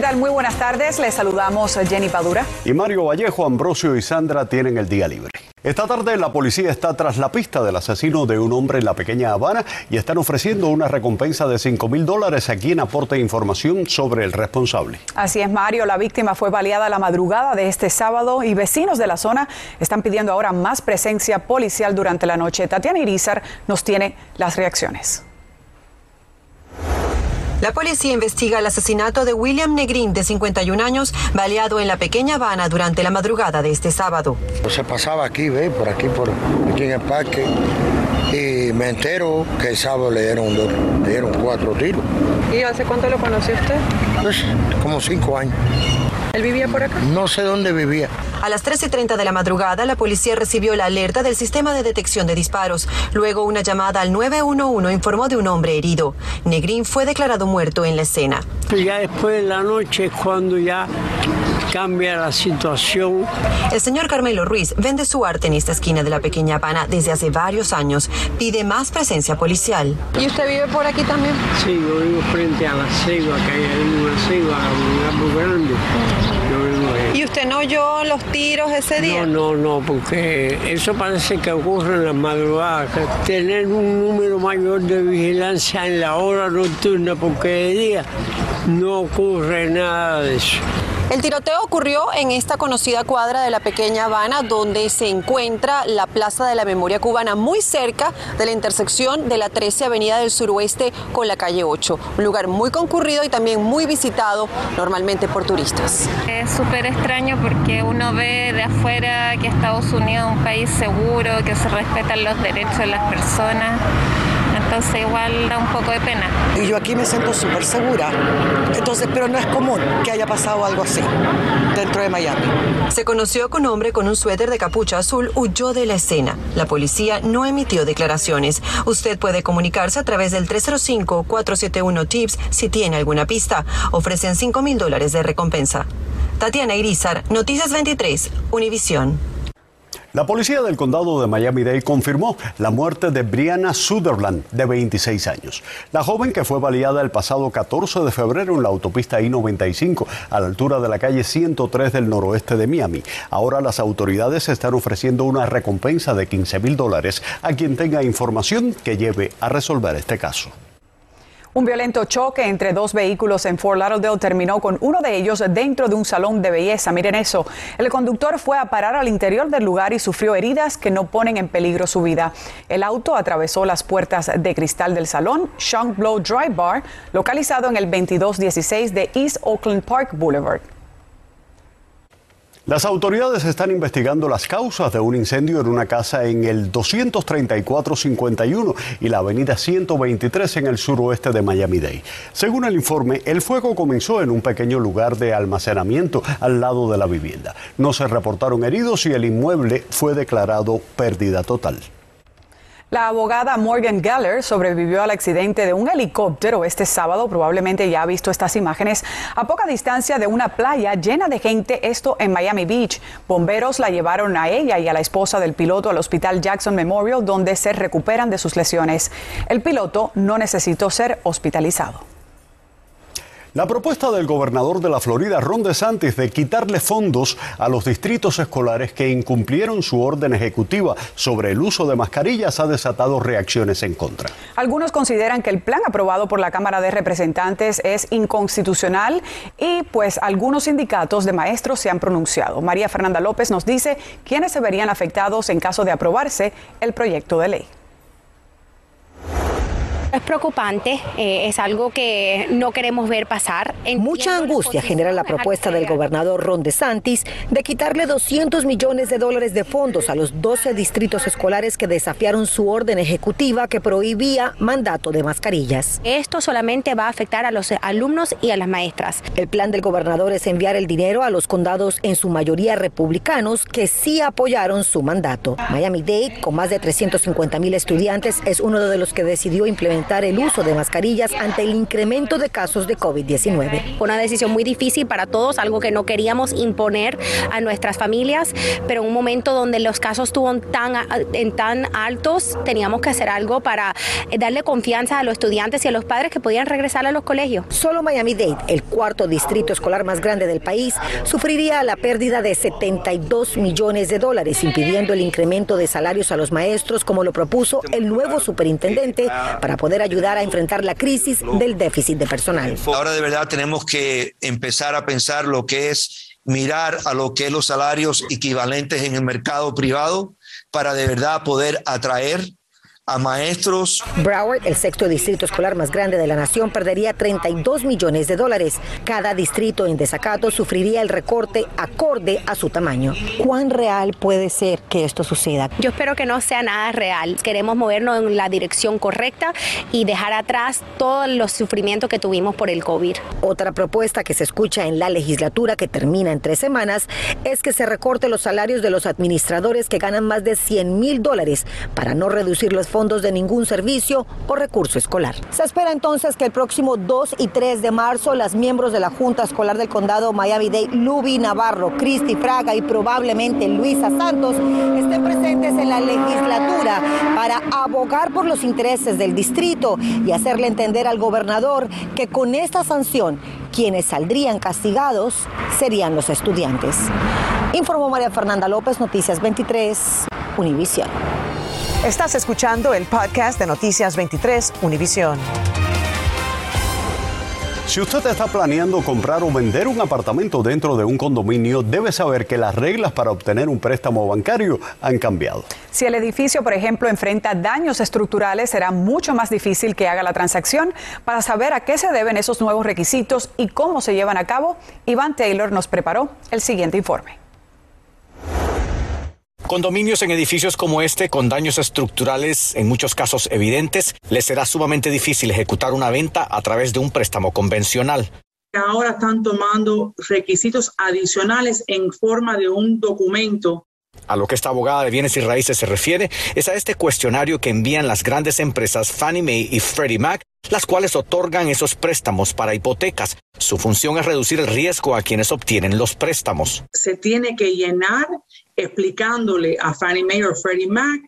¿Qué tal? Muy buenas tardes. Les saludamos Jenny Padura. Y Mario Vallejo, Ambrosio y Sandra tienen el día libre. Esta tarde la policía está tras la pista del asesino de un hombre en la pequeña Habana y están ofreciendo una recompensa de 5 mil dólares a quien aporte información sobre el responsable. Así es, Mario. La víctima fue baleada la madrugada de este sábado y vecinos de la zona están pidiendo ahora más presencia policial durante la noche. Tatiana Irizar nos tiene las reacciones. La policía investiga el asesinato de William Negrin, de 51 años, baleado en la pequeña Habana durante la madrugada de este sábado. Se pasaba aquí, ve, por aquí, por aquí en el parque, y me entero que el sábado le dieron, dos, le dieron cuatro tiros. ¿Y hace cuánto lo conoció usted? Pues como cinco años. ¿Él vivía por acá? No sé dónde vivía. A las 13.30 de la madrugada, la policía recibió la alerta del sistema de detección de disparos. Luego, una llamada al 911 informó de un hombre herido. Negrín fue declarado muerto en la escena. Ya después de la noche cuando ya cambia la situación. El señor Carmelo Ruiz vende su arte en esta esquina de la pequeña Habana desde hace varios años. Pide más presencia policial. ¿Y usted vive por aquí también? Sí, yo vivo frente a la ceiba, que hay una ceiba, muy grande. ¿Y usted no oyó los tiros ese día? No, no, no, porque eso parece que ocurre en la madrugada. Tener un número mayor de vigilancia en la hora nocturna, porque de día no ocurre nada de eso. El tiroteo ocurrió en esta conocida cuadra de la pequeña Habana, donde se encuentra la Plaza de la Memoria Cubana, muy cerca de la intersección de la 13 Avenida del Suroeste con la calle 8. Un lugar muy concurrido y también muy visitado normalmente por turistas. Es súper extraño porque uno ve de afuera que Estados Unidos es un país seguro, que se respetan los derechos de las personas entonces igual da un poco de pena. Y yo aquí me siento súper segura, entonces, pero no es común que haya pasado algo así dentro de Miami. Se conoció con un hombre con un suéter de capucha azul huyó de la escena. La policía no emitió declaraciones. Usted puede comunicarse a través del 305-471-TIPS si tiene alguna pista. Ofrecen 5 mil dólares de recompensa. Tatiana Irizar, Noticias 23, Univisión. La policía del condado de Miami-Dade confirmó la muerte de Brianna Sutherland, de 26 años. La joven que fue baleada el pasado 14 de febrero en la autopista I-95, a la altura de la calle 103 del noroeste de Miami. Ahora las autoridades están ofreciendo una recompensa de 15 mil dólares a quien tenga información que lleve a resolver este caso. Un violento choque entre dos vehículos en Fort Lauderdale terminó con uno de ellos dentro de un salón de belleza. Miren eso. El conductor fue a parar al interior del lugar y sufrió heridas que no ponen en peligro su vida. El auto atravesó las puertas de cristal del salón Shunk Blow Dry Bar, localizado en el 2216 de East Oakland Park Boulevard. Las autoridades están investigando las causas de un incendio en una casa en el 23451 y la avenida 123 en el suroeste de Miami-Dade. Según el informe, el fuego comenzó en un pequeño lugar de almacenamiento al lado de la vivienda. No se reportaron heridos y el inmueble fue declarado pérdida total. La abogada Morgan Geller sobrevivió al accidente de un helicóptero este sábado. Probablemente ya ha visto estas imágenes a poca distancia de una playa llena de gente, esto en Miami Beach. Bomberos la llevaron a ella y a la esposa del piloto al hospital Jackson Memorial, donde se recuperan de sus lesiones. El piloto no necesitó ser hospitalizado. La propuesta del gobernador de la Florida, Ron DeSantis, de quitarle fondos a los distritos escolares que incumplieron su orden ejecutiva sobre el uso de mascarillas ha desatado reacciones en contra. Algunos consideran que el plan aprobado por la Cámara de Representantes es inconstitucional y pues algunos sindicatos de maestros se han pronunciado. María Fernanda López nos dice quiénes se verían afectados en caso de aprobarse el proyecto de ley. Es preocupante, eh, es algo que no queremos ver pasar. Mucha angustia genera la propuesta del gobernador Ron DeSantis de quitarle 200 millones de dólares de fondos a los 12 distritos escolares que desafiaron su orden ejecutiva que prohibía mandato de mascarillas. Esto solamente va a afectar a los alumnos y a las maestras. El plan del gobernador es enviar el dinero a los condados en su mayoría republicanos que sí apoyaron su mandato. Miami-Dade, con más de 350 mil estudiantes, es uno de los que decidió implementar aumentar el uso de mascarillas ante el incremento de casos de COVID-19. Fue una decisión muy difícil para todos, algo que no queríamos imponer a nuestras familias, pero en un momento donde los casos estuvieron tan, en tan altos, teníamos que hacer algo para darle confianza a los estudiantes y a los padres que podían regresar a los colegios. Solo Miami-Dade, el cuarto distrito escolar más grande del país, sufriría la pérdida de 72 millones de dólares, impidiendo el incremento de salarios a los maestros, como lo propuso el nuevo superintendente, para poder ayudar a enfrentar la crisis del déficit de personal. Ahora de verdad tenemos que empezar a pensar lo que es mirar a lo que es los salarios equivalentes en el mercado privado para de verdad poder atraer a maestros. Broward, el sexto distrito escolar más grande de la nación, perdería 32 millones de dólares. Cada distrito en desacato sufriría el recorte acorde a su tamaño. ¿Cuán real puede ser que esto suceda? Yo espero que no sea nada real. Queremos movernos en la dirección correcta y dejar atrás todos los sufrimientos que tuvimos por el COVID. Otra propuesta que se escucha en la legislatura que termina en tres semanas es que se recorte los salarios de los administradores que ganan más de 100 mil dólares para no reducir los fondos de ningún servicio o recurso escolar. Se espera entonces que el próximo 2 y 3 de marzo las miembros de la Junta Escolar del Condado Miami-Dade, Luby Navarro, Cristi Fraga y probablemente Luisa Santos estén presentes en la legislatura para abogar por los intereses del distrito y hacerle entender al gobernador que con esta sanción quienes saldrían castigados serían los estudiantes. Informó María Fernanda López, Noticias 23, Univisión. Estás escuchando el podcast de Noticias 23 Univisión. Si usted está planeando comprar o vender un apartamento dentro de un condominio, debe saber que las reglas para obtener un préstamo bancario han cambiado. Si el edificio, por ejemplo, enfrenta daños estructurales, será mucho más difícil que haga la transacción. Para saber a qué se deben esos nuevos requisitos y cómo se llevan a cabo, Iván Taylor nos preparó el siguiente informe. Condominios en edificios como este, con daños estructurales en muchos casos evidentes, les será sumamente difícil ejecutar una venta a través de un préstamo convencional. Ahora están tomando requisitos adicionales en forma de un documento a lo que esta abogada de bienes y raíces se refiere es a este cuestionario que envían las grandes empresas Fannie Mae y Freddie Mac, las cuales otorgan esos préstamos para hipotecas. Su función es reducir el riesgo a quienes obtienen los préstamos. Se tiene que llenar explicándole a Fannie Mae o Freddie Mac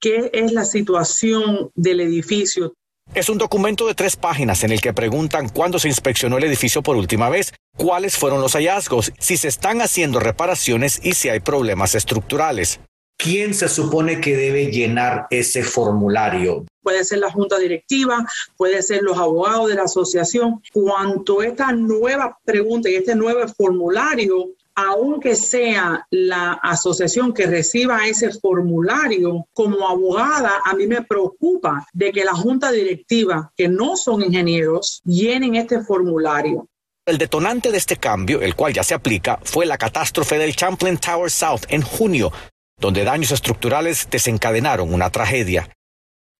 qué es la situación del edificio. Es un documento de tres páginas en el que preguntan cuándo se inspeccionó el edificio por última vez, cuáles fueron los hallazgos, si se están haciendo reparaciones y si hay problemas estructurales. ¿Quién se supone que debe llenar ese formulario? Puede ser la junta directiva, puede ser los abogados de la asociación. Cuanto esta nueva pregunta y este nuevo formulario aunque sea la asociación que reciba ese formulario, como abogada, a mí me preocupa de que la junta directiva, que no son ingenieros, llenen este formulario. El detonante de este cambio, el cual ya se aplica, fue la catástrofe del Champlain Tower South en junio, donde daños estructurales desencadenaron una tragedia.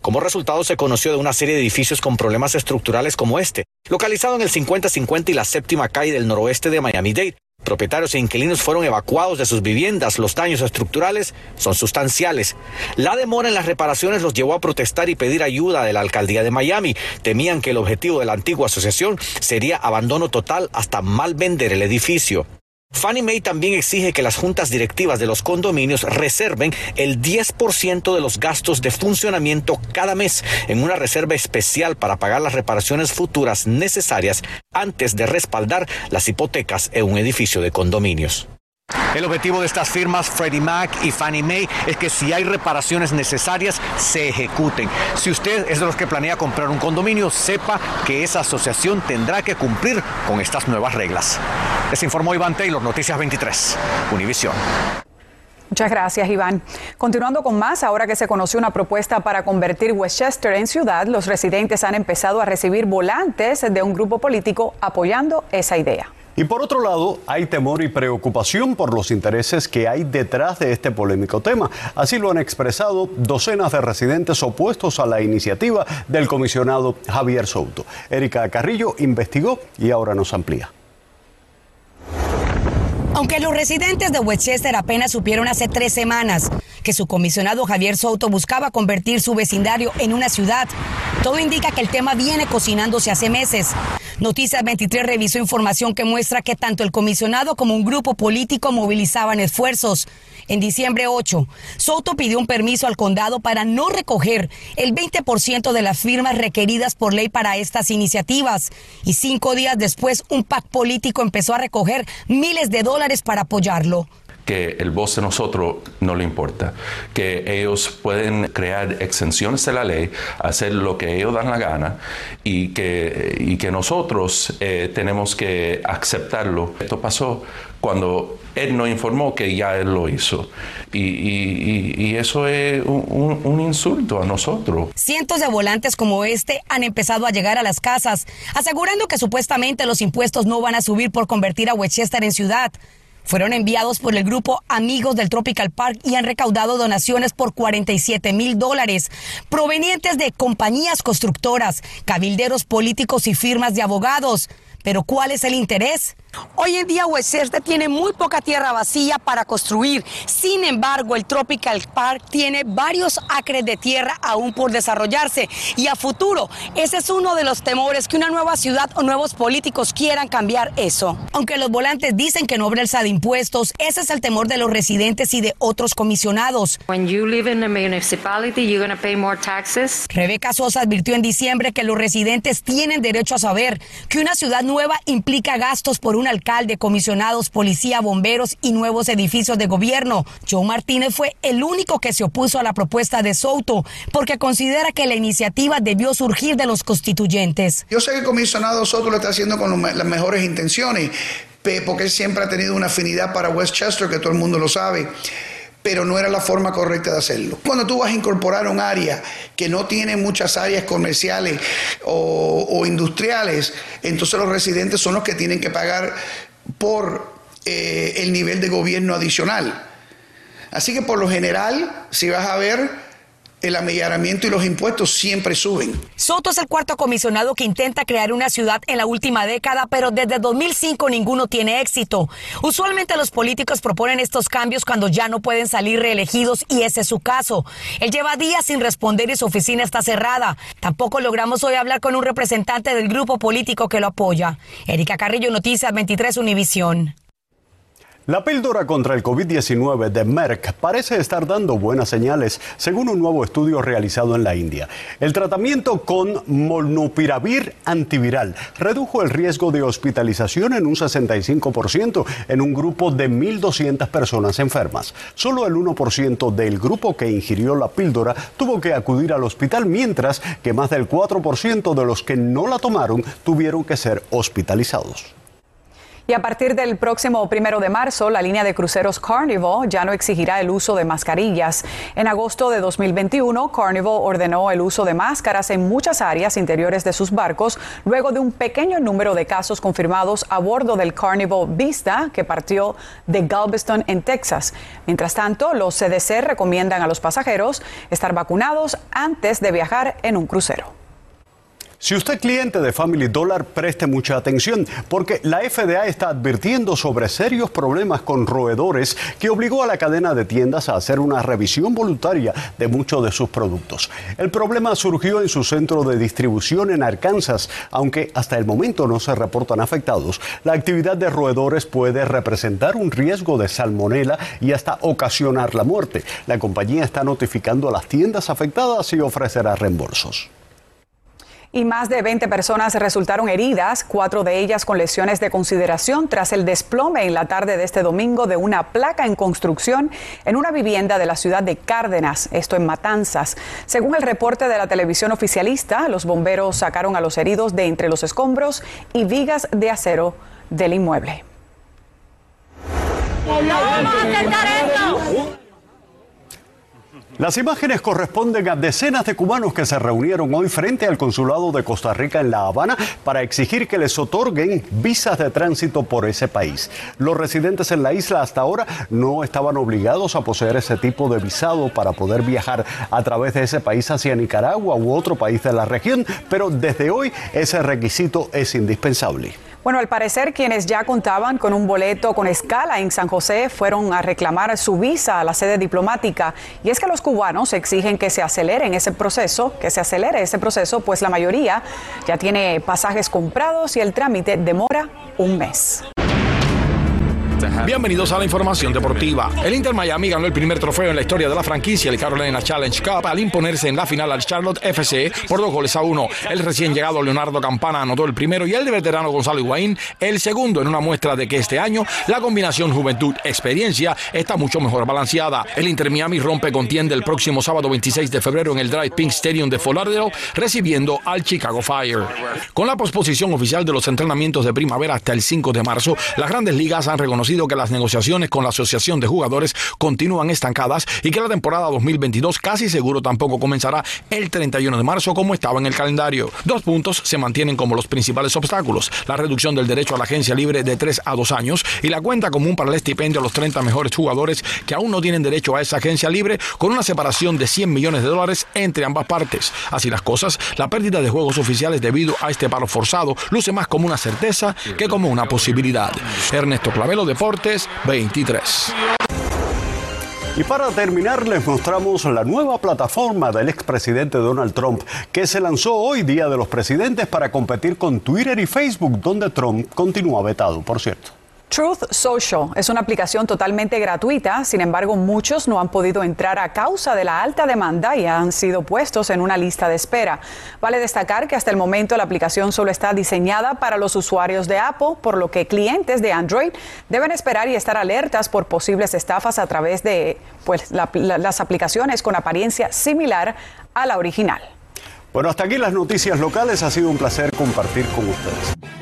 Como resultado se conoció de una serie de edificios con problemas estructurales como este, localizado en el 5050 y la séptima calle del noroeste de Miami-Dade, Propietarios e inquilinos fueron evacuados de sus viviendas. Los daños estructurales son sustanciales. La demora en las reparaciones los llevó a protestar y pedir ayuda de la alcaldía de Miami. Temían que el objetivo de la antigua asociación sería abandono total hasta mal vender el edificio. Fannie Mae también exige que las juntas directivas de los condominios reserven el 10% de los gastos de funcionamiento cada mes en una reserva especial para pagar las reparaciones futuras necesarias antes de respaldar las hipotecas en un edificio de condominios. El objetivo de estas firmas, Freddie Mac y Fannie Mae, es que si hay reparaciones necesarias, se ejecuten. Si usted es de los que planea comprar un condominio, sepa que esa asociación tendrá que cumplir con estas nuevas reglas. Les informó Iván Taylor, Noticias 23, Univisión. Muchas gracias, Iván. Continuando con más, ahora que se conoció una propuesta para convertir Westchester en ciudad, los residentes han empezado a recibir volantes de un grupo político apoyando esa idea. Y por otro lado, hay temor y preocupación por los intereses que hay detrás de este polémico tema. Así lo han expresado docenas de residentes opuestos a la iniciativa del comisionado Javier Souto. Erika Carrillo investigó y ahora nos amplía. Aunque los residentes de Westchester apenas supieron hace tres semanas que su comisionado Javier Soto buscaba convertir su vecindario en una ciudad. Todo indica que el tema viene cocinándose hace meses. Noticias 23 revisó información que muestra que tanto el comisionado como un grupo político movilizaban esfuerzos. En diciembre 8, Soto pidió un permiso al condado para no recoger el 20% de las firmas requeridas por ley para estas iniciativas. Y cinco días después, un PAC político empezó a recoger miles de dólares para apoyarlo que el voz de nosotros no le importa, que ellos pueden crear exenciones de la ley, hacer lo que ellos dan la gana y que, y que nosotros eh, tenemos que aceptarlo. Esto pasó cuando él nos informó que ya él lo hizo. Y, eso es un, un, insulto a nosotros. Cientos de volantes como este han empezado a llegar a las casas, asegurando que supuestamente los impuestos no van a subir por convertir a Westchester en ciudad fueron enviados por el grupo Amigos del Tropical Park y han recaudado donaciones por 47 mil dólares provenientes de compañías constructoras, cabilderos políticos y firmas de abogados. Pero ¿cuál es el interés? Hoy en día Westchester tiene muy poca tierra vacía para construir. Sin embargo, el Tropical Park tiene varios acres de tierra aún por desarrollarse. Y a futuro, ese es uno de los temores que una nueva ciudad o nuevos políticos quieran cambiar eso. Aunque los volantes dicen que no habrá de impuestos, ese es el temor de los residentes y de otros comisionados. Rebeca Sosa advirtió en diciembre que los residentes tienen derecho a saber que una ciudad nueva implica gastos por un alcalde, comisionados, policía, bomberos y nuevos edificios de gobierno. Joe Martínez fue el único que se opuso a la propuesta de Soto porque considera que la iniciativa debió surgir de los constituyentes. Yo sé que el comisionado Soto lo está haciendo con las mejores intenciones, porque él siempre ha tenido una afinidad para Westchester, que todo el mundo lo sabe pero no era la forma correcta de hacerlo. Cuando tú vas a incorporar un área que no tiene muchas áreas comerciales o, industriales, entonces los residentes son los que tienen que pagar por eh, el nivel de gobierno adicional. Así que por lo general, si vas a ver, el amillaramiento y los impuestos siempre suben. Soto es el cuarto comisionado que intenta crear una ciudad en la última década, pero desde 2005 ninguno tiene éxito. Usualmente los políticos proponen estos cambios cuando ya no pueden salir reelegidos y ese es su caso. Él lleva días sin responder y su oficina está cerrada. Tampoco logramos hoy hablar con un representante del grupo político que lo apoya. Erika Carrillo, Noticias 23 Univisión. La píldora contra el COVID-19 de Merck parece estar dando buenas señales, según un nuevo estudio realizado en la India. El tratamiento con molnupiravir antiviral redujo el riesgo de hospitalización en un 65% en un grupo de 1.200 personas enfermas. Solo el 1% del grupo que ingirió la píldora tuvo que acudir al hospital, mientras que más del 4% de los que no la tomaron tuvieron que ser hospitalizados. Y a partir del próximo primero de marzo, la línea de cruceros Carnival ya no exigirá el uso de mascarillas. En agosto de 2021, Carnival ordenó el uso de máscaras en muchas áreas interiores de sus barcos, luego de un pequeño número de casos confirmados a bordo del Carnival Vista, que partió de Galveston, en Texas. Mientras tanto, los CDC recomiendan a los pasajeros estar vacunados antes de viajar en un crucero. Si usted es cliente de Family Dollar, preste mucha atención porque la FDA está advirtiendo sobre serios problemas con roedores que obligó a la cadena de tiendas a hacer una revisión voluntaria de muchos de sus productos. El problema surgió en su centro de distribución en Arkansas, aunque hasta el momento no se reportan afectados. La actividad de roedores puede representar un riesgo de salmonela y hasta ocasionar la muerte. La compañía está notificando a las tiendas afectadas y ofrecerá reembolsos y más de 20 personas resultaron heridas, cuatro de ellas con lesiones de consideración tras el desplome en la tarde de este domingo de una placa en construcción en una vivienda de la ciudad de Cárdenas, esto en Matanzas. Según el reporte de la televisión oficialista, los bomberos sacaron a los heridos de entre los escombros y vigas de acero del inmueble. Las imágenes corresponden a decenas de cubanos que se reunieron hoy frente al consulado de Costa Rica en La Habana para exigir que les otorguen visas de tránsito por ese país. Los residentes en la isla hasta ahora no estaban obligados a poseer ese tipo de visado para poder viajar a través de ese país hacia Nicaragua u otro país de la región, pero desde hoy ese requisito es indispensable. Bueno, al parecer quienes ya contaban con un boleto con escala en San José fueron a reclamar su visa a la sede diplomática. Y es que los cubanos exigen que se acelere ese proceso, que se acelere ese proceso, pues la mayoría ya tiene pasajes comprados y el trámite demora un mes. Bienvenidos a la información deportiva. El Inter Miami ganó el primer trofeo en la historia de la franquicia, el Carolina Challenge Cup, al imponerse en la final al Charlotte FC por dos goles a uno. El recién llegado Leonardo Campana anotó el primero y el veterano Gonzalo Higuaín el segundo en una muestra de que este año la combinación juventud-experiencia está mucho mejor balanceada. El Inter Miami rompe contienda el próximo sábado 26 de febrero en el Drive Pink Stadium de Fort Lauderdale, recibiendo al Chicago Fire. Con la posposición oficial de los entrenamientos de primavera hasta el 5 de marzo, las grandes ligas han reconocido que las negociaciones con la Asociación de Jugadores continúan estancadas y que la temporada 2022 casi seguro tampoco comenzará el 31 de marzo como estaba en el calendario. Dos puntos se mantienen como los principales obstáculos, la reducción del derecho a la agencia libre de 3 a 2 años y la cuenta común para el estipendio a los 30 mejores jugadores que aún no tienen derecho a esa agencia libre con una separación de 100 millones de dólares entre ambas partes. Así las cosas, la pérdida de juegos oficiales debido a este paro forzado luce más como una certeza que como una posibilidad. Ernesto Clavelo, de 23. Y para terminar, les mostramos la nueva plataforma del expresidente Donald Trump, que se lanzó hoy, Día de los Presidentes, para competir con Twitter y Facebook, donde Trump continúa vetado, por cierto. Truth Social es una aplicación totalmente gratuita, sin embargo muchos no han podido entrar a causa de la alta demanda y han sido puestos en una lista de espera. Vale destacar que hasta el momento la aplicación solo está diseñada para los usuarios de Apple, por lo que clientes de Android deben esperar y estar alertas por posibles estafas a través de pues, las aplicaciones con apariencia similar a la original. Bueno, hasta aquí las noticias locales. Ha sido un placer compartir con ustedes.